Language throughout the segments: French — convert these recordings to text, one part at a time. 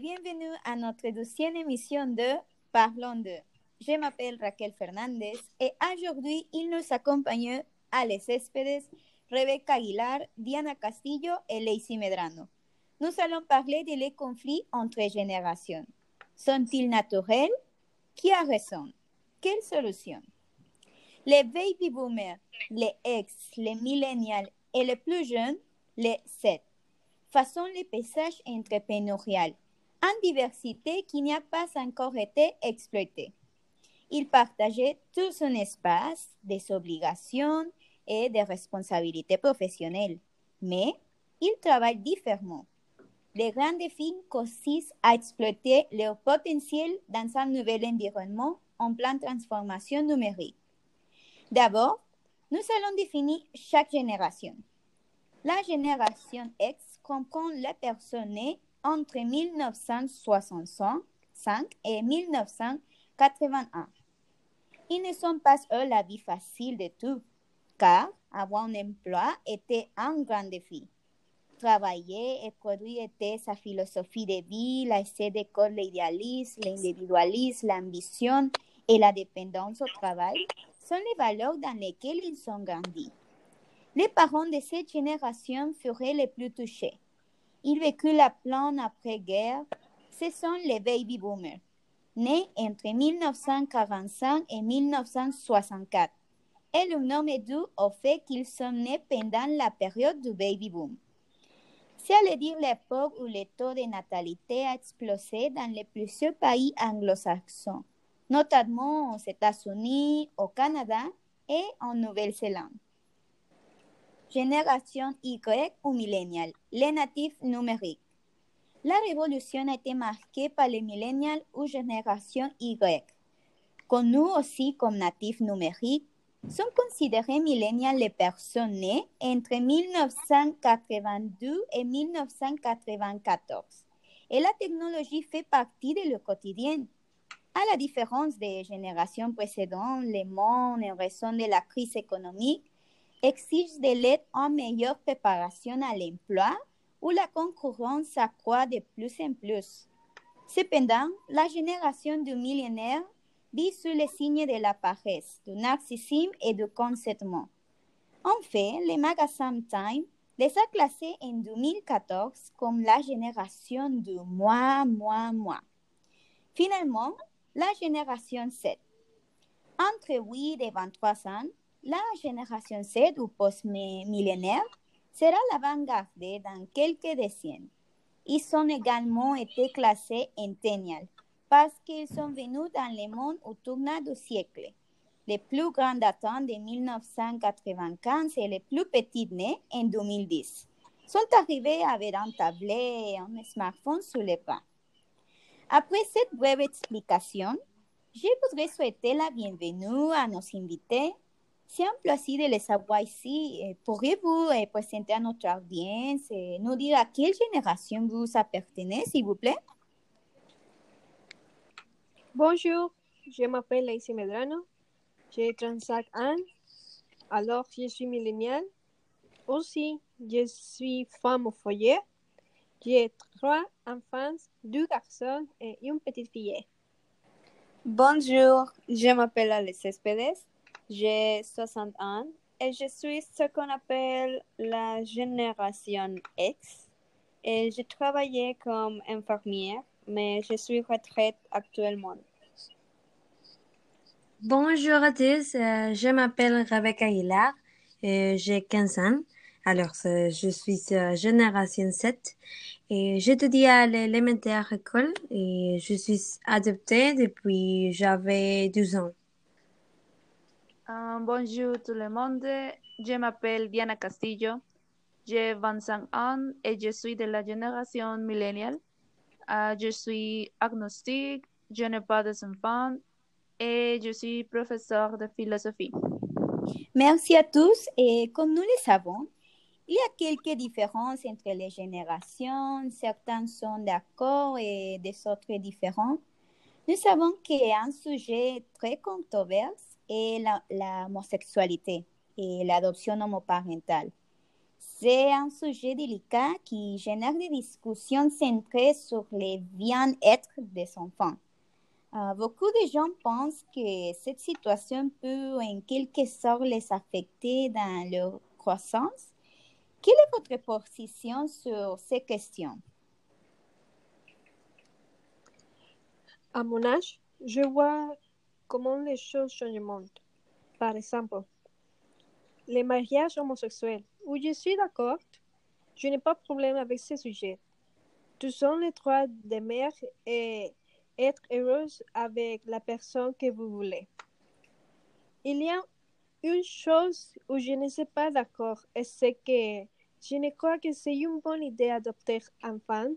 Bienvenue à notre deuxième émission de Parlons de. Je m'appelle Raquel Fernandez et aujourd'hui il nous accompagne Alex Céspedes, Rebecca Aguilar, Diana Castillo et Lacey Medrano. Nous allons parler des les conflits entre générations. Sont-ils naturels? Qui a raison? Quelle solution Les baby boomers, les ex, les millennials et les plus jeunes, les Z, façon le paysage entrepreneurial en diversité qui n'a pas encore été exploité. Ils partageaient tout son espace, des obligations et des responsabilités professionnelles, mais ils travaillent différemment. Les grands défis consistent à exploiter leur potentiel dans un nouvel environnement en pleine transformation numérique. D'abord, nous allons définir chaque génération. La génération X comprend les personnes nées entre 1965 et 1981. Ils ne sont pas eux la vie facile de tout, car avoir un emploi était un grand défi. Travailler et produire était sa philosophie de vie, la essai d'école, l'idéalisme, l'individualisme, l'ambition et la dépendance au travail sont les valeurs dans lesquelles ils ont grandi. Les parents de cette génération furent les plus touchés. Ils vécurent la plan après-guerre. Ce sont les baby boomers, nés entre 1945 et 1964. Et le nom est dû au fait qu'ils sont nés pendant la période du baby boom. C'est à dire l'époque où le taux de natalité a explosé dans les plusieurs pays anglo-saxons, notamment aux États-Unis, au Canada et en Nouvelle-Zélande. Génération Y ou millénial, les natifs numériques. La révolution a été marquée par les millénials ou génération Y. Connus aussi comme natifs numériques, sont considérés millénials les personnes nées entre 1982 et 1994. Et la technologie fait partie de leur quotidien. À la différence des générations précédentes, le monde, en raison de la crise économique, exige de l'aide en meilleure préparation à l'emploi où la concurrence s'accroît de plus en plus. Cependant, la génération du millénaire vit sous les signes de la paresse, du narcissisme et du consentement. En fait, le magazine Time les a classés en 2014 comme la génération du moi, moi, moi. Finalement, la génération 7. Entre 8 et 23 ans, la génération Z ou post-millénaire sera l'avant-garde dans quelques décennies. Ils ont également été classés en Tennial parce qu'ils sont venus dans le monde au tournant du siècle. Les plus grands datant de 1995 et les plus petits nés en 2010 sont arrivés avec un tablette et un smartphone sous les bras. Après cette brève explication, je voudrais souhaiter la bienvenue à nos invités c'est un plaisir de les avoir ici. Pourriez-vous présenter à notre audience et nous dire à quelle génération vous appartenez, s'il vous plaît? Bonjour, je m'appelle Lacey Medrano. J'ai 35 ans. Alors, je suis millénial. Aussi, je suis femme au foyer. J'ai trois enfants, deux garçons et une petite fille. Bonjour, je m'appelle Alex Céspedes. J'ai 60 ans et je suis ce qu'on appelle la génération X. Et j'ai travaillé comme infirmière, mais je suis retraite actuellement. Bonjour à tous, euh, je m'appelle Rebecca Aguilar et j'ai 15 ans. Alors, euh, je suis génération 7 et j'étudie à l'élémentaire école et je suis adoptée depuis j'avais 12 ans. Uh, bonjour tout le monde, je m'appelle Diana Castillo, j'ai 25 ans et je suis de la génération milléniale. Uh, je suis agnostique, je n'ai pas d'enfants et je suis professeur de philosophie. Merci à tous et comme nous le savons, il y a quelques différences entre les générations. Certains sont d'accord et des autres différents. Nous savons qu'un sujet très controversé est la, homosexualité et l'adoption homoparentale. C'est un sujet délicat qui génère des discussions centrées sur le bien-être des enfants. Euh, beaucoup de gens pensent que cette situation peut en quelque sorte les affecter dans leur croissance. Quelle est votre position sur ces questions? À mon âge, je vois comment les choses changent le monde. Par exemple, les mariages homosexuels, où je suis d'accord, je n'ai pas de problème avec ce sujet. Tous sont les droits des mères et être heureuse avec la personne que vous voulez. Il y a une chose où je ne suis pas d'accord, et c'est que je ne crois que c'est une bonne idée d'adopter un enfant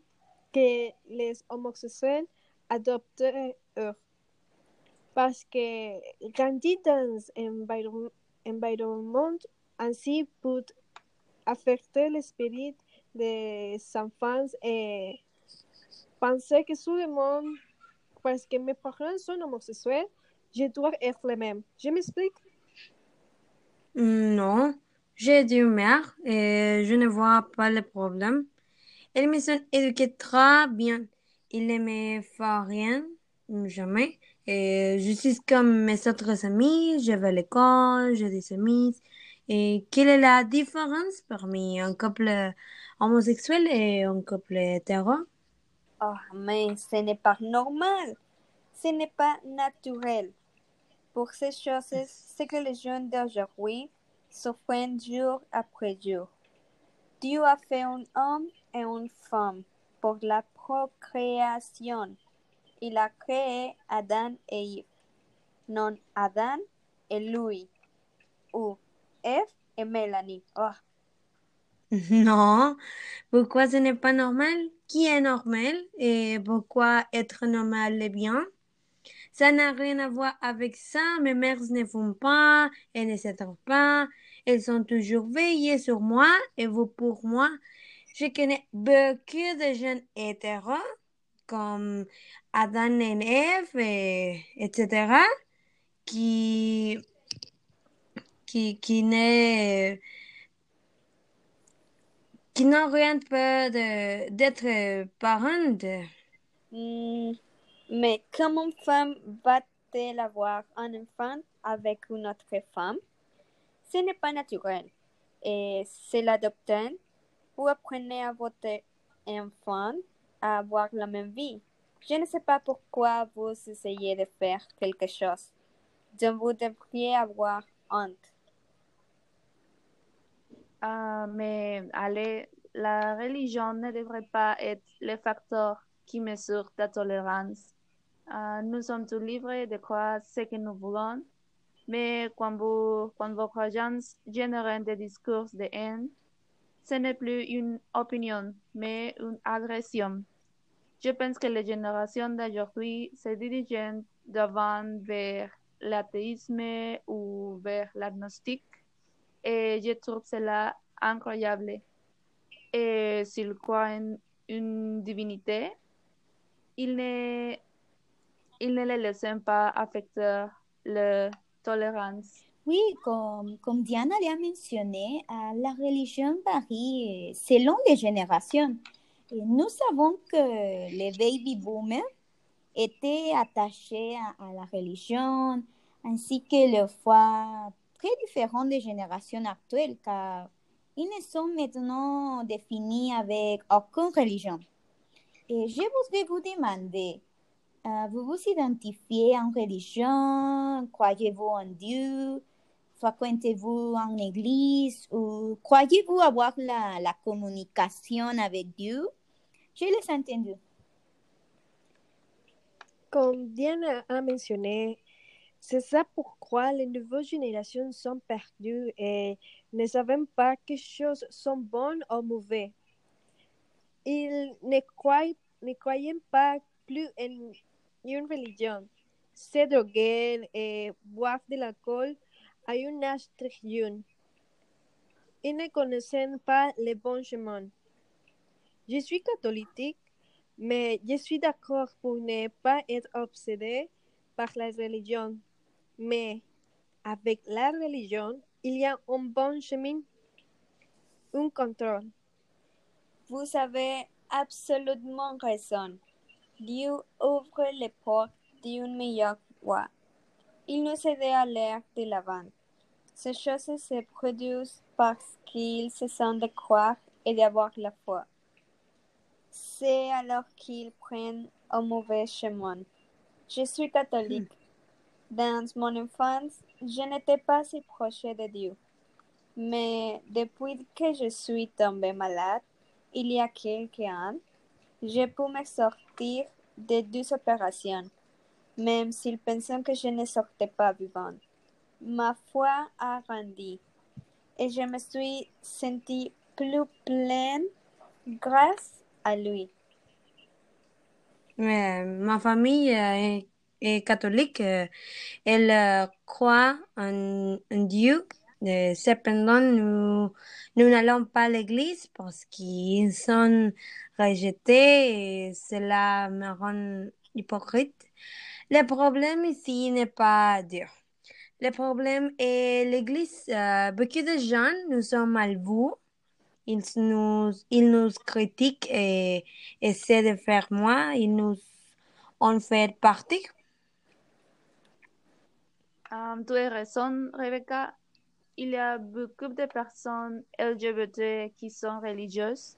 que les homosexuels adoptent eux. Parce que grandir dans un environnement ainsi peut affecter l'esprit des enfants et penser que tout le monde parce que mes parents sont homosexuels, je dois être le même. Je m'explique? Non, j'ai deux mères et je ne vois pas le problème. Elles me très bien. Ils ne me font rien, jamais. Et je suis comme mes autres amis, je vais à l'école, j'ai des amis. Et quelle est la différence parmi un couple homosexuel et un couple hétéro? Oh, mais ce n'est pas normal. Ce n'est pas naturel. Pour ces choses, c'est que les jeunes d'aujourd'hui souffrent jour après jour. Dieu a fait un homme et une femme pour la procréation. Il a créé Adam et non Adam et Louis, ou Eve et Mélanie. Oh. Non, pourquoi ce n'est pas normal? Qui est normal? Et pourquoi être normal est bien? Ça n'a rien à voir avec ça. Mes mères ne font pas, elles ne s'attendent pas. Elles sont toujours veillées sur moi et vous pour moi. Je connais beaucoup de jeunes hétéros comme Adam et et, etc. qui qui qui n'est qui n'ont rien peur d'être parents. Hmm, mais comment une femme va-t-elle avoir un enfant avec une autre femme? Ce n'est pas naturel. Et c'est l'adoptant. Vous apprenez à votre enfant à avoir la même vie. Je ne sais pas pourquoi vous essayez de faire quelque chose dont vous devriez avoir honte. Ah, mais allez, la religion ne devrait pas être le facteur qui mesure la tolérance. Ah, nous sommes tous libres de croire ce que nous voulons, mais quand, vous, quand vos croyances génèrent des discours de haine, ce n'est plus une opinion, mais une agression. Je pense que les générations d'aujourd'hui se dirigent devant vers l'athéisme ou vers l'agnostique et je trouve cela incroyable. Et s'ils croient en une divinité, ils ne, ils ne les laissent pas affecter la tolérance. Oui, comme, comme Diana l'a mentionné, la religion varie selon les générations. Nous savons que les baby boomers étaient attachés à, la religion, ainsi que leur foi très différent des générations actuelles car ils ne sont maintenant définis avec aucune religion. Et je voudrais vous demander, euh, vous vous identifiez en religion, croyez-vous en Dieu, fréquentez-vous en église? Ou croyez-vous avoir la, la communication avec Dieu? Je les entendu. Comme Diana a mentionné, c'est ça pourquoi les nouvelles générations sont perdues et ne savent pas que choses sont bonnes ou mauvaises. Ils ne croient, ne croient pas plus en une religion. Se droguer et boire de l'alcool à un âge très jeune. Ils ne connaissent pas le bon chemin. Je suis catholique, mais je suis d'accord pour ne pas être obsédé par la religion. Mais avec la religion, il y a un bon chemin. un contrôle. Vous avez absolument raison. Dieu ouvre les portes d'une meilleure voie. Il nous aide à l'air de l'avant. Ces choses se produisent parce qu'ils se sentent de croire et d'avoir la foi. C'est alors qu'ils prennent un mauvais chemin. Je suis catholique. Dans mon enfance, je n'étais pas si proche de Dieu. Mais depuis que je suis tombée malade, il y a quelques années, j'ai pu me sortir de deux opérations, même s'ils pensaient que je ne sortais pas vivante. Ma foi a grandi et je me suis sentie plus pleine grâce à lui. Mais ma famille euh, est, catholique. euh, Elle euh, croit en, Dieu. Euh, Cependant, nous, nous n'allons pas à l'église parce qu'ils sont rejetés et cela me rend hypocrite. Le problème ici n'est pas Dieu. Le problème est l'église. Euh, beaucoup de gens nous sont mal. Ils nous, ils nous critiquent et essaient de faire moi. Ils nous en fait partie. Um, tu as raison, Rebecca. Il y a beaucoup de personnes LGBT qui sont religieuses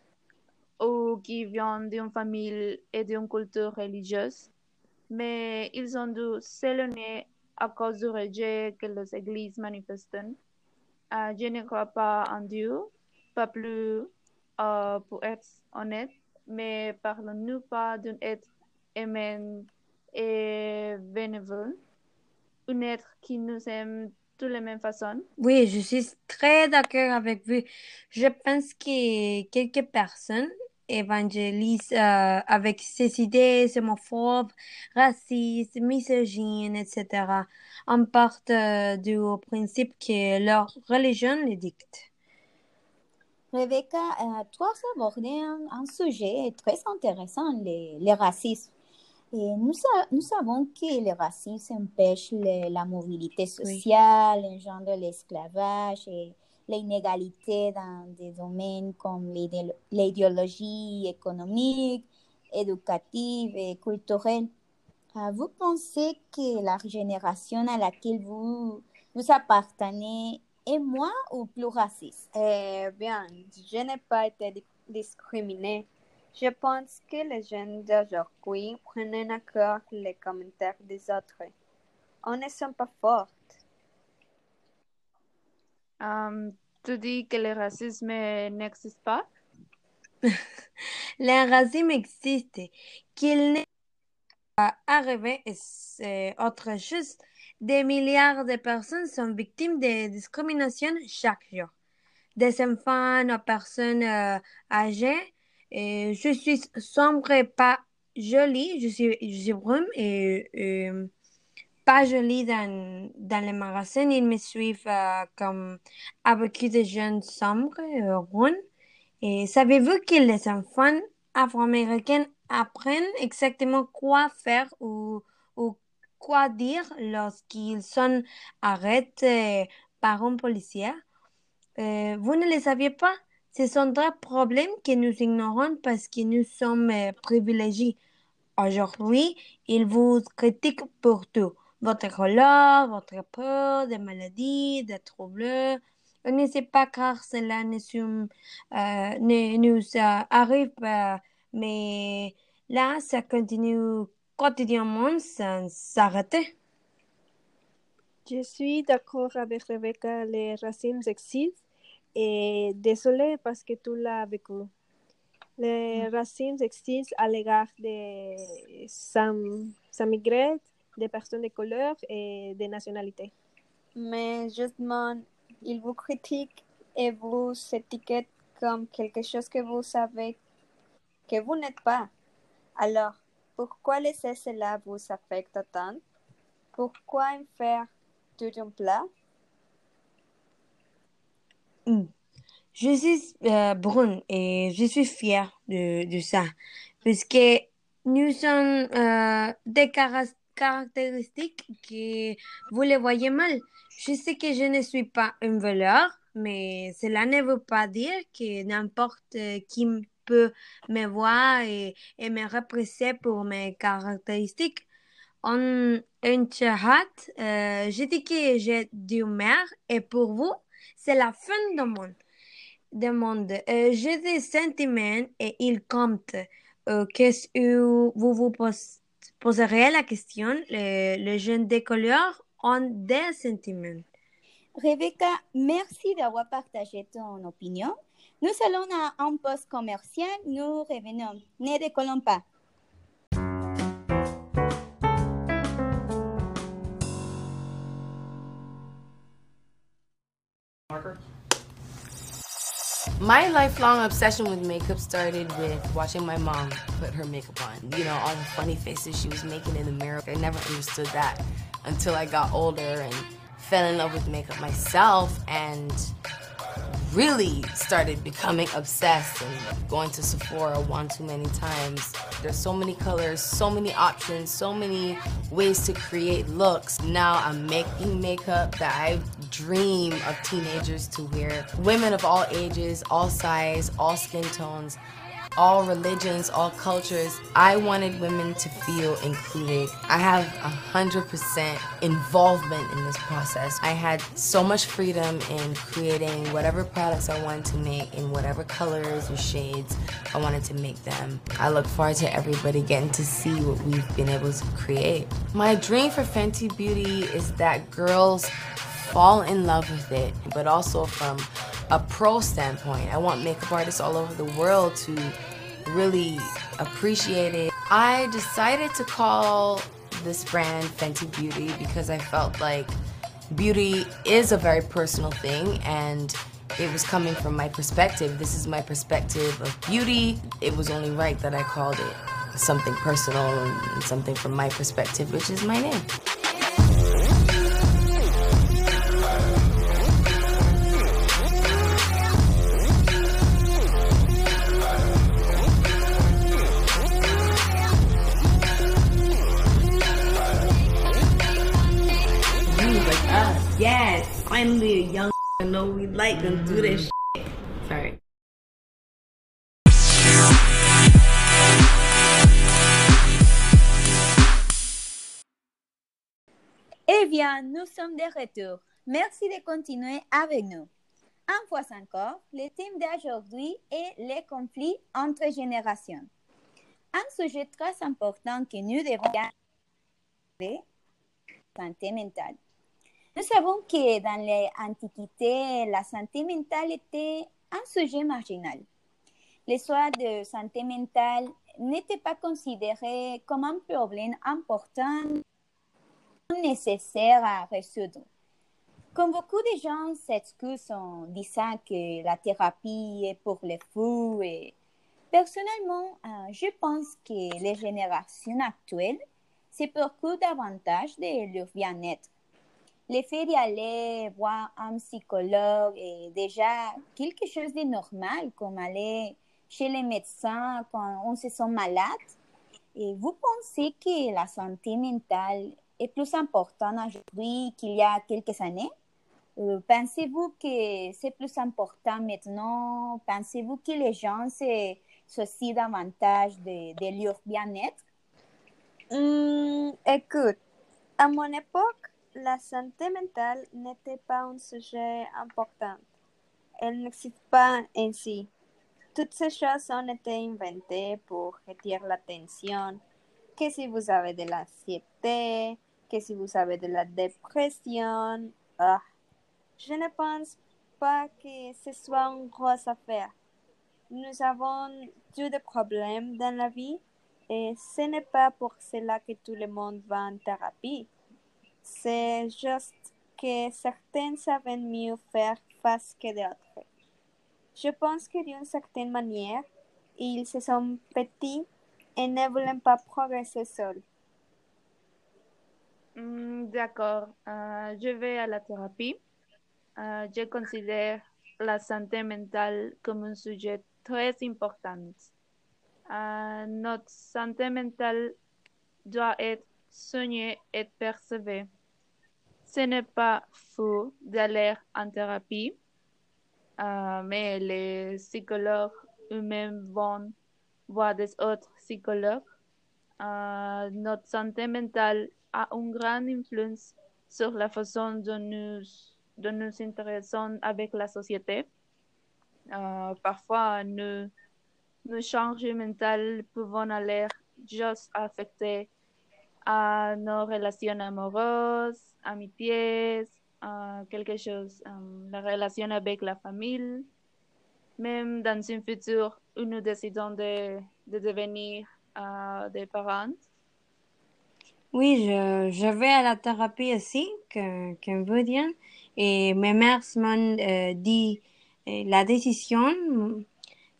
ou qui viennent d'une famille et d'une culture religieuse, mais ils ont dû s'éloigner à cause du rejet que les églises manifestent. Euh, je ne crois pas en Dieu, pas plus euh, pour être honnête, mais parlons-nous pas d'un être aimant et bénévole, un être qui nous aime de toutes les mêmes façons. Oui, je suis très d'accord avec vous. Je pense que quelques personnes évangélisent euh, avec ces idées homophobes, racistes, misogynes, etc. en part euh, du principe que leur religion les dicte. Rebecca, euh, tu as abordé un, un sujet très intéressant, le, le racisme. Et nous, nous savons que le racisme empêche le- la mobilité sociale, engendre l'esclavage et l'inégalité dans des domaines comme l'idéolo- l'idéologie économique, éducative et culturelle. Euh, Vous pensez que la génération à laquelle vous, vous appartenez est moins ou plus raciste? Eh bien, je n'ai pas été di- discriminée. Je pense que les jeunes d'aujourd'hui prennent à cœur les commentaires des autres. On ne sont pas fortes. Um, tu dis que le racisme n'existe pas? Le racisme existe. Qu'il n'est pas arrivé est autre chose. Des milliards de personnes sont victimes de discrimination chaque jour. Des enfants aux personnes euh, âgées. Je suis sombre et pas jolie. Je suis, brune et euh, pas jolie dans, dans les magasins. Ils me suivent euh, comme avec de jeunes sombres et bruns. Et savez-vous que les enfants afro-américains apprennent exactement quoi faire ou quoi dire lorsqu'ils sont arrêtés par un policier? Euh, vous ne le saviez pas? Ce sont des problèmes que nous ignorons parce que nous sommes euh, privilégiés. Aujourd'hui, ils vous critiquent pour tout. Votre couleur, votre peau, des maladies, des troubles. On ne sait pas car cela ne, euh, nous euh, arrive pas, mais là, ça continue quotidiennement sans s'arrêter. Je suis d'accord avec Rebecca, le racisme existe et désolé parce que tu l'as vécu. Le racisme existe à l'égard des migrants, des personnes de couleur et des nationalités. Mais justement, ils vous critiquent et vous étiquettent comme quelque chose que vous savez que vous n'êtes pas. Alors, pourquoi laisser cela vous affecte tant? Pourquoi en faire tout un plat? Mm. Je suis euh, brune et je suis fière de, ça parce que nous sommes euh, des cara- caractéristiques que vous les voyez mal. Je sais que je ne suis pas un voleur, mais cela ne veut pas dire que n'importe qui me voir et, et me représenter pour mes caractéristiques. En un chat, euh, je dis que j'ai d'humeur et pour vous, c'est la fin du monde. Du monde. Euh, j'ai des sentiments et ils comptent. Euh, Qu'est-ce que vous vous pos- poserez la question? Les, jeunes des ont des sentiments. Rebecca, merci d'avoir partagé ton opinion. Nous allons à un poste commercial. Nous revenons. Ne décollons pas. My lifelong obsession with makeup started with watching my mom put her makeup on. You know, all the funny faces she was making in the mirror. I never understood that until I got older and fell in love with makeup myself and really started becoming obsessed and going to Sephora one too many times. There's so many colors, so many options, so many ways to create looks. Now I'm making makeup that I dream of teenagers to wear. Women of all ages, all size, all skin tones, all religions, all cultures. I wanted women to feel included. I have a hundred percent involvement in this process. I had so much freedom in creating whatever products I wanted to make in whatever colors or shades I wanted to make them. I look forward to everybody getting to see what we've been able to create. My dream for Fenty Beauty is that girls fall in love with it, but also from a pro standpoint. I want makeup artists all over the world to really appreciate it. I decided to call this brand Fenty Beauty because I felt like beauty is a very personal thing and it was coming from my perspective. This is my perspective of beauty. It was only right that I called it something personal and something from my perspective, which is my name. Like. Eh bien, nous sommes de retour. Merci de continuer avec nous. Un fois encore, le thème d'aujourd'hui est les conflits entre générations. Un sujet très important que nous devons garder, santé mentale. Nous savons que dans l'Antiquité, la santé mentale était un sujet marginal. Les soins de santé mentale n'étaient pas considérés comme un problème important nécessaire à résoudre. Comme beaucoup de gens s'excusent en disant que la thérapie est pour les fous, et personnellement, euh, je pense que les générations actuelles se préoccupent davantage de leur bien-être. Le fait d'y aller voir un psychologue est déjà quelque chose de normal, comme aller chez les médecins quand on se sent malade. Et vous pensez que la santé mentale est plus importante aujourd'hui qu'il y a quelques années? Euh, Pensez-vous que c'est plus important maintenant? Pensez-vous que les gens se soucient davantage de, de leur bien-être? Hmm, écoute, à mon époque, la santé mentale n'était pas un sujet important. Elle n'existe pas ainsi. Toutes ces choses ont été inventées pour retirer l'attention. Que si vous avez de l'anxiété, que si vous avez de la dépression. Ah, je ne pense pas que ce soit une grosse affaire. Nous avons tous des problèmes dans la vie et ce n'est pas pour cela que tout le monde va en thérapie. C'est juste que certains savent mieux faire face que d'autres. Je pense que d'une certaine manière, ils se sont petits et ne voulaient pas progresser seuls. Hmm, D'accord, Euh, je vais à la thérapie. Euh, je considère la santé mentale comme un sujet très important. Euh, notre santé mentale doit être soignée et percevue. Ce n'est pas faux d'aller en thérapie. Euh, mais les psychologues eux-mêmes vont voir des autres psychologues. Euh, notre santé mentale a une grande influence sur la façon dont nous, dont nous intéressons avec la société. Euh, parfois, nos, nos changements mentaux peuvent aller juste affecter à nos relations amoureuses, amitiés, euh, quelque chose, euh, la relation avec la famille. Même dans un futur où nous décidons de, de devenir euh, des parents. Oui, je, je vais à la thérapie aussi, dire. Et mes mères m'ont euh, dit euh, la décision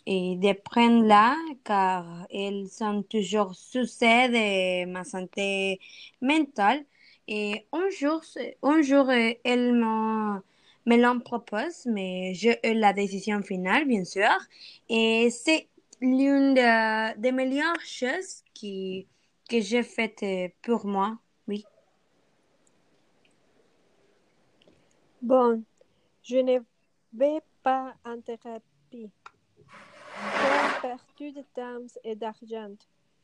et de prendre là, car elles sont toujours souciées de ma santé mentale. Et un jour, un jour euh, me, me l'en proposent, mais j'ai eu la décision finale, bien sûr. Et c'est l'une de- des meilleures choses qui, que j'ai faites pour moi, oui. Bon, je ne vais pas en thérapie. Perdu de temps et d'argent.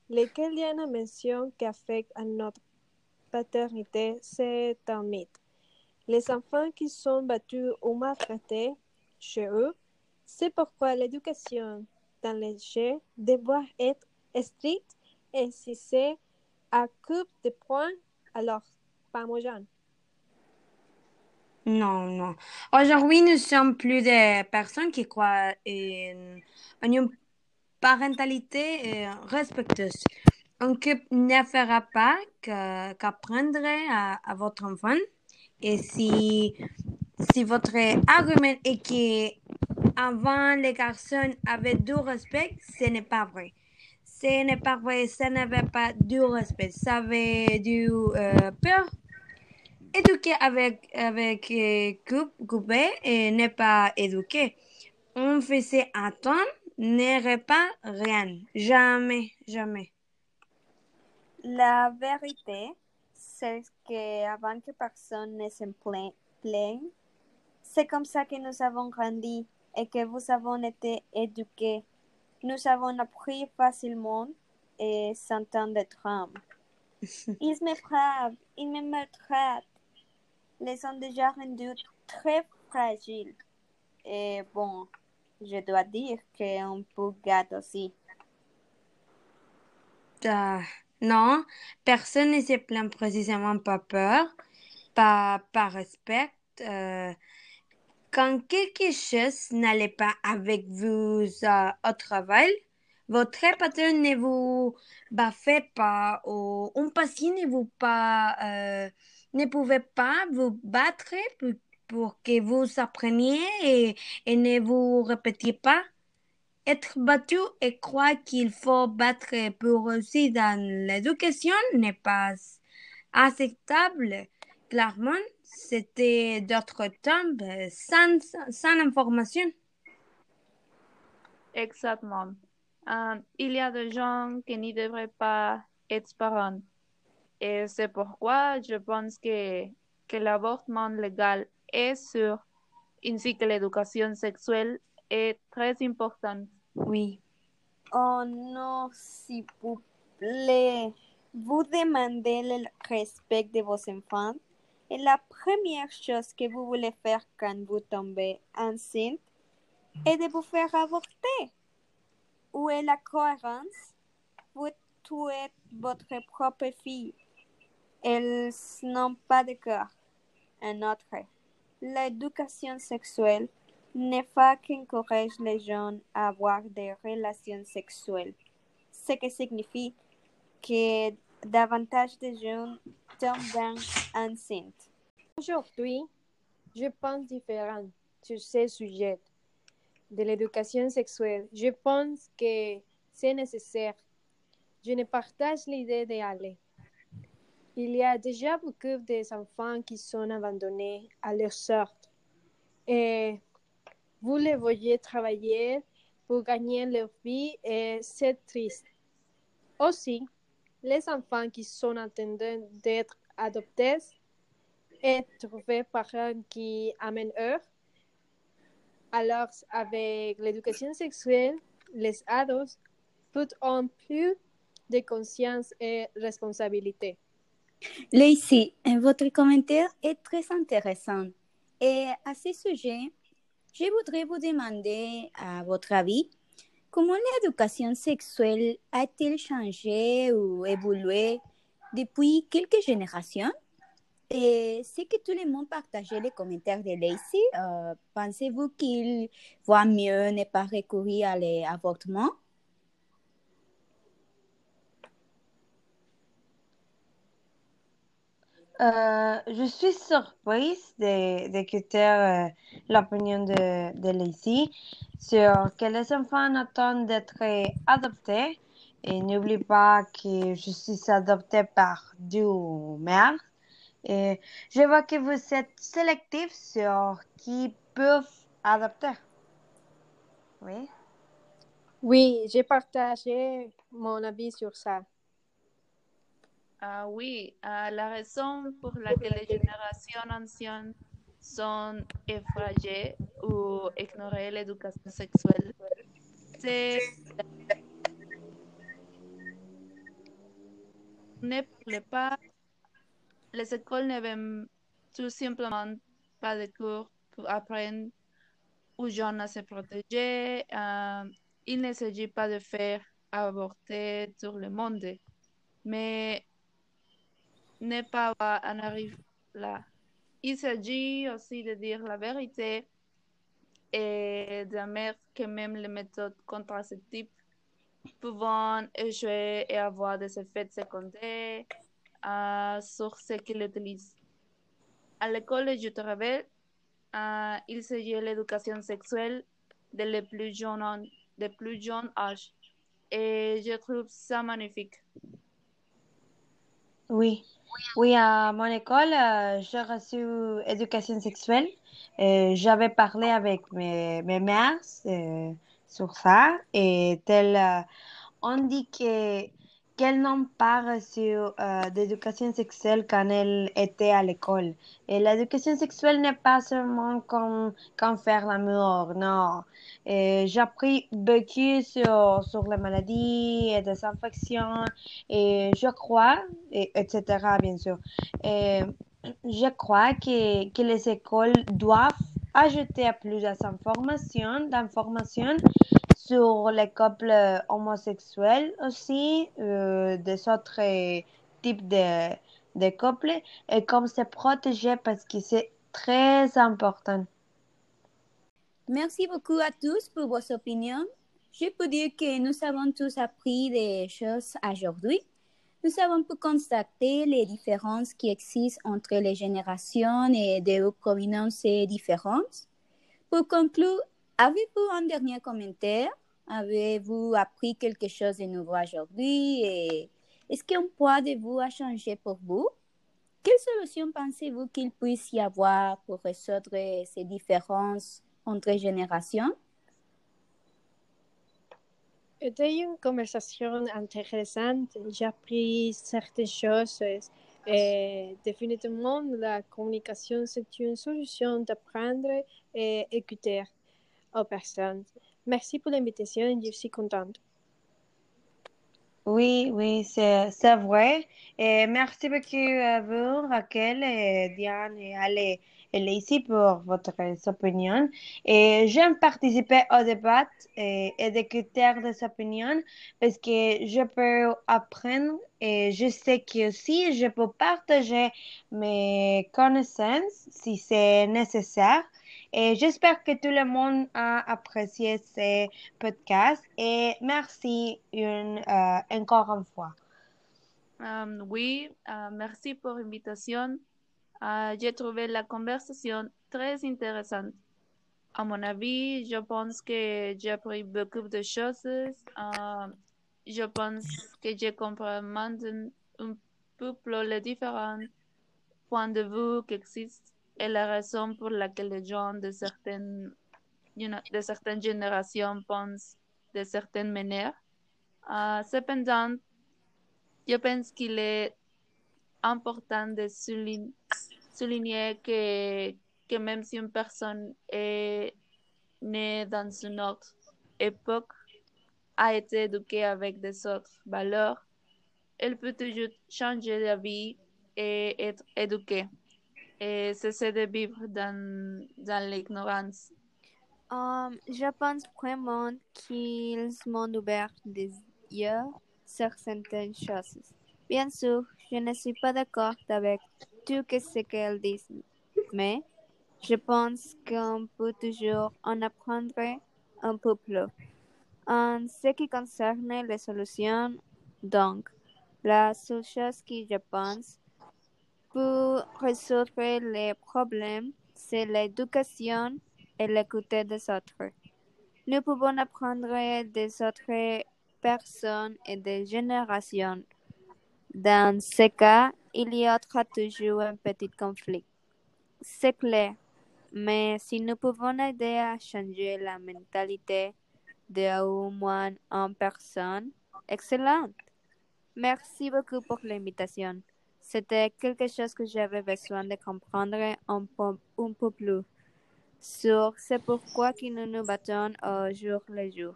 Lesquels Diana mentionne qui affectent à notre paternité, c'est un mythe. Les enfants qui sont battus ou maltraités chez eux, c'est pourquoi l'éducation dans les jeux doit être stricte et si c'est à coupe de points, alors pas homogène. Non, non. Aujourd'hui, nous sommes plus de personnes qui croient en, en une parentalité euh, respectueuse. Couple ne fera pas qu'apprendre à, votre enfant. Et si, si votre argument est que avant les garçons avaient du respect, ce n'est pas vrai. Ce n'est pas vrai, ça n'avait pas du respect, ça avait du euh, peur éduqué avec, avec euh, et n'est pas éduqué. On faisait attendre, n'aurait pas rien. Jamais, jamais. La vérité, c'est que avant que personne ne se plaigne, c'est comme ça que nous avons grandi et que vous avons été éduqués. Nous avons appris facilement et sans tant de traumes. Ils me frappent, ils me maltraitent, les ont déjà rendus très fragiles. Et bon, je dois dire qu'on peut gâter aussi. Ah, non, personne ne se plaint précisément par peur, pas par respect. euh, quand quelque chose n'allait pas avec vous euh, au travail, votre patron ne vous baffait pas ou un patient ne vous pas, euh, ne pouvait pas vous battre pour, pour que vous appreniez et, ne vous répétiez pas. Être battu et croire qu'il faut battre pour réussir dans l'éducation n'est pas acceptable. Clairement, c'était d'autres temps euh, sans, sans information. Exactement. Euh, il y a des gens qui ne devraient pas être parents. Et c'est pourquoi je pense que, que l'avortement légal est sûr, ainsi que l'éducation sexuelle est très importante. Oui. Oh non, s'il vous plaît. Vous demandez le respect de vos enfants et la première chose que vous voulez faire quand vous tombez enceinte est de vous faire avorter. Où est la cohérence? Vous tuez votre propre fille. Elles n'ont pas de cœur. Un autre. L'éducation sexuelle ne fait qu'encourager les jeunes à avoir des relations sexuelles, ce qui signifie que davantage de jeunes tombent enceintes. Aujourd'hui, je pense différent sur ce sujet de l'éducation sexuelle. Je pense que c'est nécessaire. Je ne partage l'idée d'aller. Il y a déjà beaucoup d'enfants qui sont abandonnés à leur sort. Et vous les voyez travailler pour gagner leur vie et c'est triste. Aussi, les enfants qui sont en train d'être adoptés et trouver parents qui amènent eux Alors, avec l'éducation sexuelle, les ados ont plus de conscience et responsabilité. Lacey, votre commentaire est très intéressant. Et à ce sujet, je voudrais vous demander, à votre avis, comment l'éducation sexuelle a-t-elle changé ou évolué depuis quelques générations? Et c'est que tout le monde partageait les commentaires de Lacey. Euh, pensez-vous qu'il voit mieux ne pas recourir à l'avortement? Euh, je suis surprise d'écouter euh, l'opinion de, de Lacey sur que les enfants attendent d'être adoptés. Et n'oublie pas que je suis adoptée par deux mères. Et je vois que vous êtes sélectif sur qui peuvent adopter. Oui. Oui, j'ai partagé mon avis sur ça. Ah oui, ah, la raison pour laquelle les générations anciennes sont effrayées ou ignorées l'éducation sexuelle, c'est ne parlent pas, les écoles n'avaient tout simplement pas de cours pour apprendre aux jeunes à se protéger. Ah, il ne s'agit pas de faire avorter tout le monde, mais ne pas en arriver là. Il s'agit aussi de dire la vérité et d'admettre que même les méthodes contraceptives peuvent échouer et avoir des effets secondaires sur ce qu'ils utilisent. À l'école je travaille, euh, il s'agit de l'éducation sexuelle de plus jeunes, de plus jeunes âges. Et je trouve ça magnifique. Oui, oui, à mon école, euh, j'ai reçu éducation sexuelle. Euh, j'avais parlé avec mes, mes mères euh, sur ça et tel, on dit que qu'elles n'ont pas reçu d'éducation sexuelle quand elles étaient à l'école? Et l'éducation sexuelle n'est pas seulement comme, comme faire l'amour, non. J'ai appris beaucoup sur, sur les maladies et des infections et je crois, et, etc. bien sûr. Je crois que, que les écoles doivent ajouter plus d'informations, d'informations sur les couples homosexuels aussi, euh, des autres types de, de couples et comme se protéger parce que c'est très important. Merci beaucoup à tous pour vos opinions. Je peux dire que nous avons tous appris des choses aujourd'hui. Nous avons pu constater les différences qui existent entre les générations et des provenances différentes. Pour conclure, avez-vous un dernier commentaire? Avez-vous appris quelque chose de nouveau aujourd'hui? Est-ce qu'un point de vous a changé pour vous? Quelle solution pensez-vous qu'il puisse y avoir pour résoudre ces différences entre générations? C'était une conversation intéressante. J'ai appris certaines choses. Et définitivement, la communication, c'est une solution d'apprendre et écouter aux personnes. Merci pour l'invitation. Je suis contente. Oui, oui, c'est vrai. Et merci beaucoup à vous, Raquel, et Diane et Ale et ici pour votre opinion. Et j'aime participer au débat et, d'écouter des opinions parce que je peux apprendre et je sais que aussi je peux partager mes connaissances si c'est nécessaire. Et j'espère que tout le monde a apprécié ce podcast et merci une, euh, encore une fois. Um, oui, uh, merci pour l'invitation. Uh, j'ai trouvé la conversation très intéressante. À mon avis, je pense que j'ai appris beaucoup de choses. Uh, je pense que j'ai compris maintenant un peu les différents points de vue qui existent et la raison pour laquelle les gens de certaines, de certaines générations pensent de certaines manières. Uh, cependant, je pense qu'il est important de souligner, souligner que, que, même si une personne est née dans une autre époque, a été éduquée avec des autres valeurs, elle peut toujours changer d'avis et être éduquée et cesser de vivre dans, dans l'ignorance. Um, je pense vraiment qu'ils m'ont ouvert des yeux sur certaines choses. Bien sûr, je ne suis pas d'accord avec tout ce qu'elles disent, mais je pense qu'on peut toujours en apprendre un peu plus. En ce qui concerne les solutions, donc, la seule chose que je pense pour résoudre les problèmes, c'est l'éducation et l'écouter des autres. Nous pouvons apprendre des autres personnes et des générations. Dans ce cas, il y aura toujours un petit conflit. C'est clair. Mais si nous pouvons aider à changer la mentalité de au moins une personne, excellent. Merci beaucoup pour l'invitation. C'était quelque chose que j'avais besoin de comprendre un peu, plus sur c'est pourquoi que nous nous battons au jour le jour.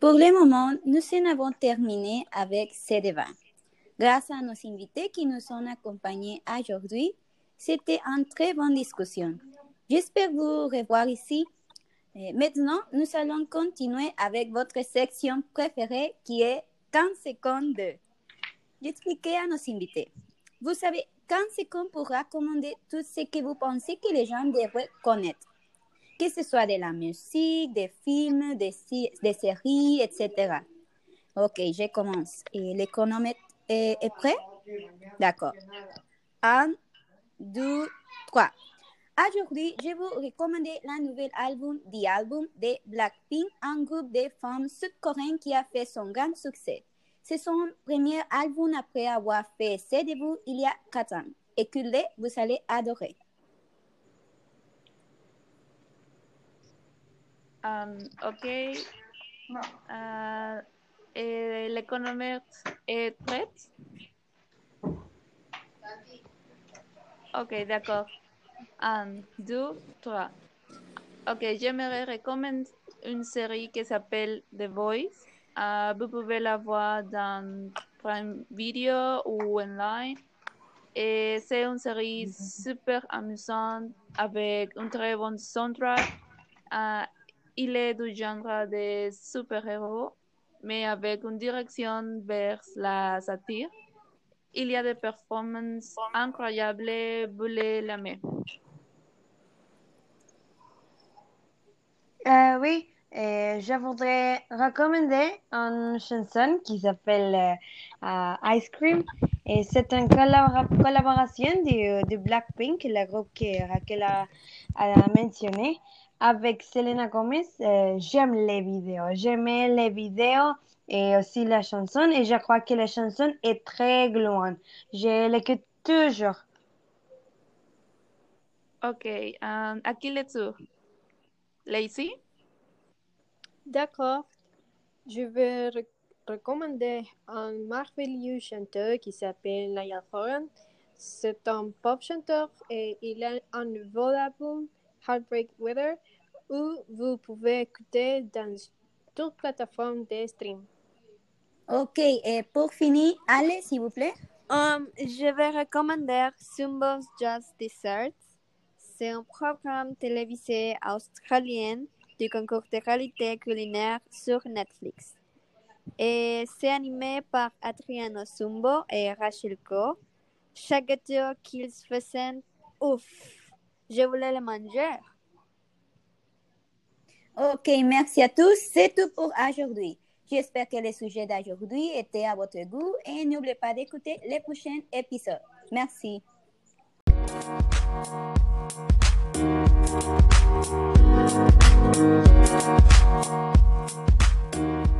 Pour le moment, nous en avons terminé avec ces débats. Grâce à nos invités qui nous ont accompagnés aujourd'hui, c'était une très bonne discussion. J'espère vous revoir ici. Maintenant, nous allons continuer avec votre section préférée qui est 15 secondes 2. J'expliquais à nos invités. Vous savez, 15 secondes pour recommander tout ce que vous pensez que les gens devraient connaître. Que ce soit de la musique, des films, des, séries, etc. Ok, je commence. Et le chronomètre est, est prêt? D'accord. Un, deux, trois. Aujourd'hui, je vous recommande la nouvelle album, The Album de Blackpink, un groupe de femmes sud-coréennes qui a fait son grand succès. C'est son premier album après avoir fait ses débuts il y a quatre ans. Écoutez, vous allez adorer. Um, ok. Uh, et chronomètre est prêt? Ok, d'accord. Un, deux, trois. Ok, j'aimerais recommander une série qui s'appelle The Voice. Uh, vous pouvez la voir dans Prime Video ou online. Et c'est une série super amusante avec un très bon soundtrack. Uh, il est du genre de super-héros, mais avec une direction vers la satire. Il y a des performances incroyables, vous l'aimer. Euh, oui, euh, je voudrais recommander une chanson qui s'appelle euh, Ice Cream. Et c'est une collabora- collaboration de Blackpink, le groupe que Raquel a, a mentionné, avec Selena Gomez. Euh, J'aime les vidéos. J'aimais les vidéos et aussi la chanson. Et je crois que la chanson est très gluante. Je l'écoute toujours. Ok, um, à qui le tour? Lacey? D'accord. Je vais re- recommander un merveilleux chanteur qui s'appelle Niall Horan. C'est un pop chanteur et il a un nouveau album, Heartbreak Weather, où vous pouvez écouter dans toute plateforme de stream. Ok, et pour finir, allez, s'il vous plaît. Um, je vais recommander Sumbo's Just Desserts. C'est un programme télévisé australien du concours de réalité culinaire sur Netflix. Et c'est animé par Adriano Sumbo et Rachel Ko. Chaque gâteau qu'ils faisaient, ouf, je voulais le manger. Ok, merci à tous. C'est tout pour aujourd'hui. J'espère que le sujet d'aujourd'hui était à votre goût et n'oubliez pas d'écouter les prochains épisodes. Merci. Thank you.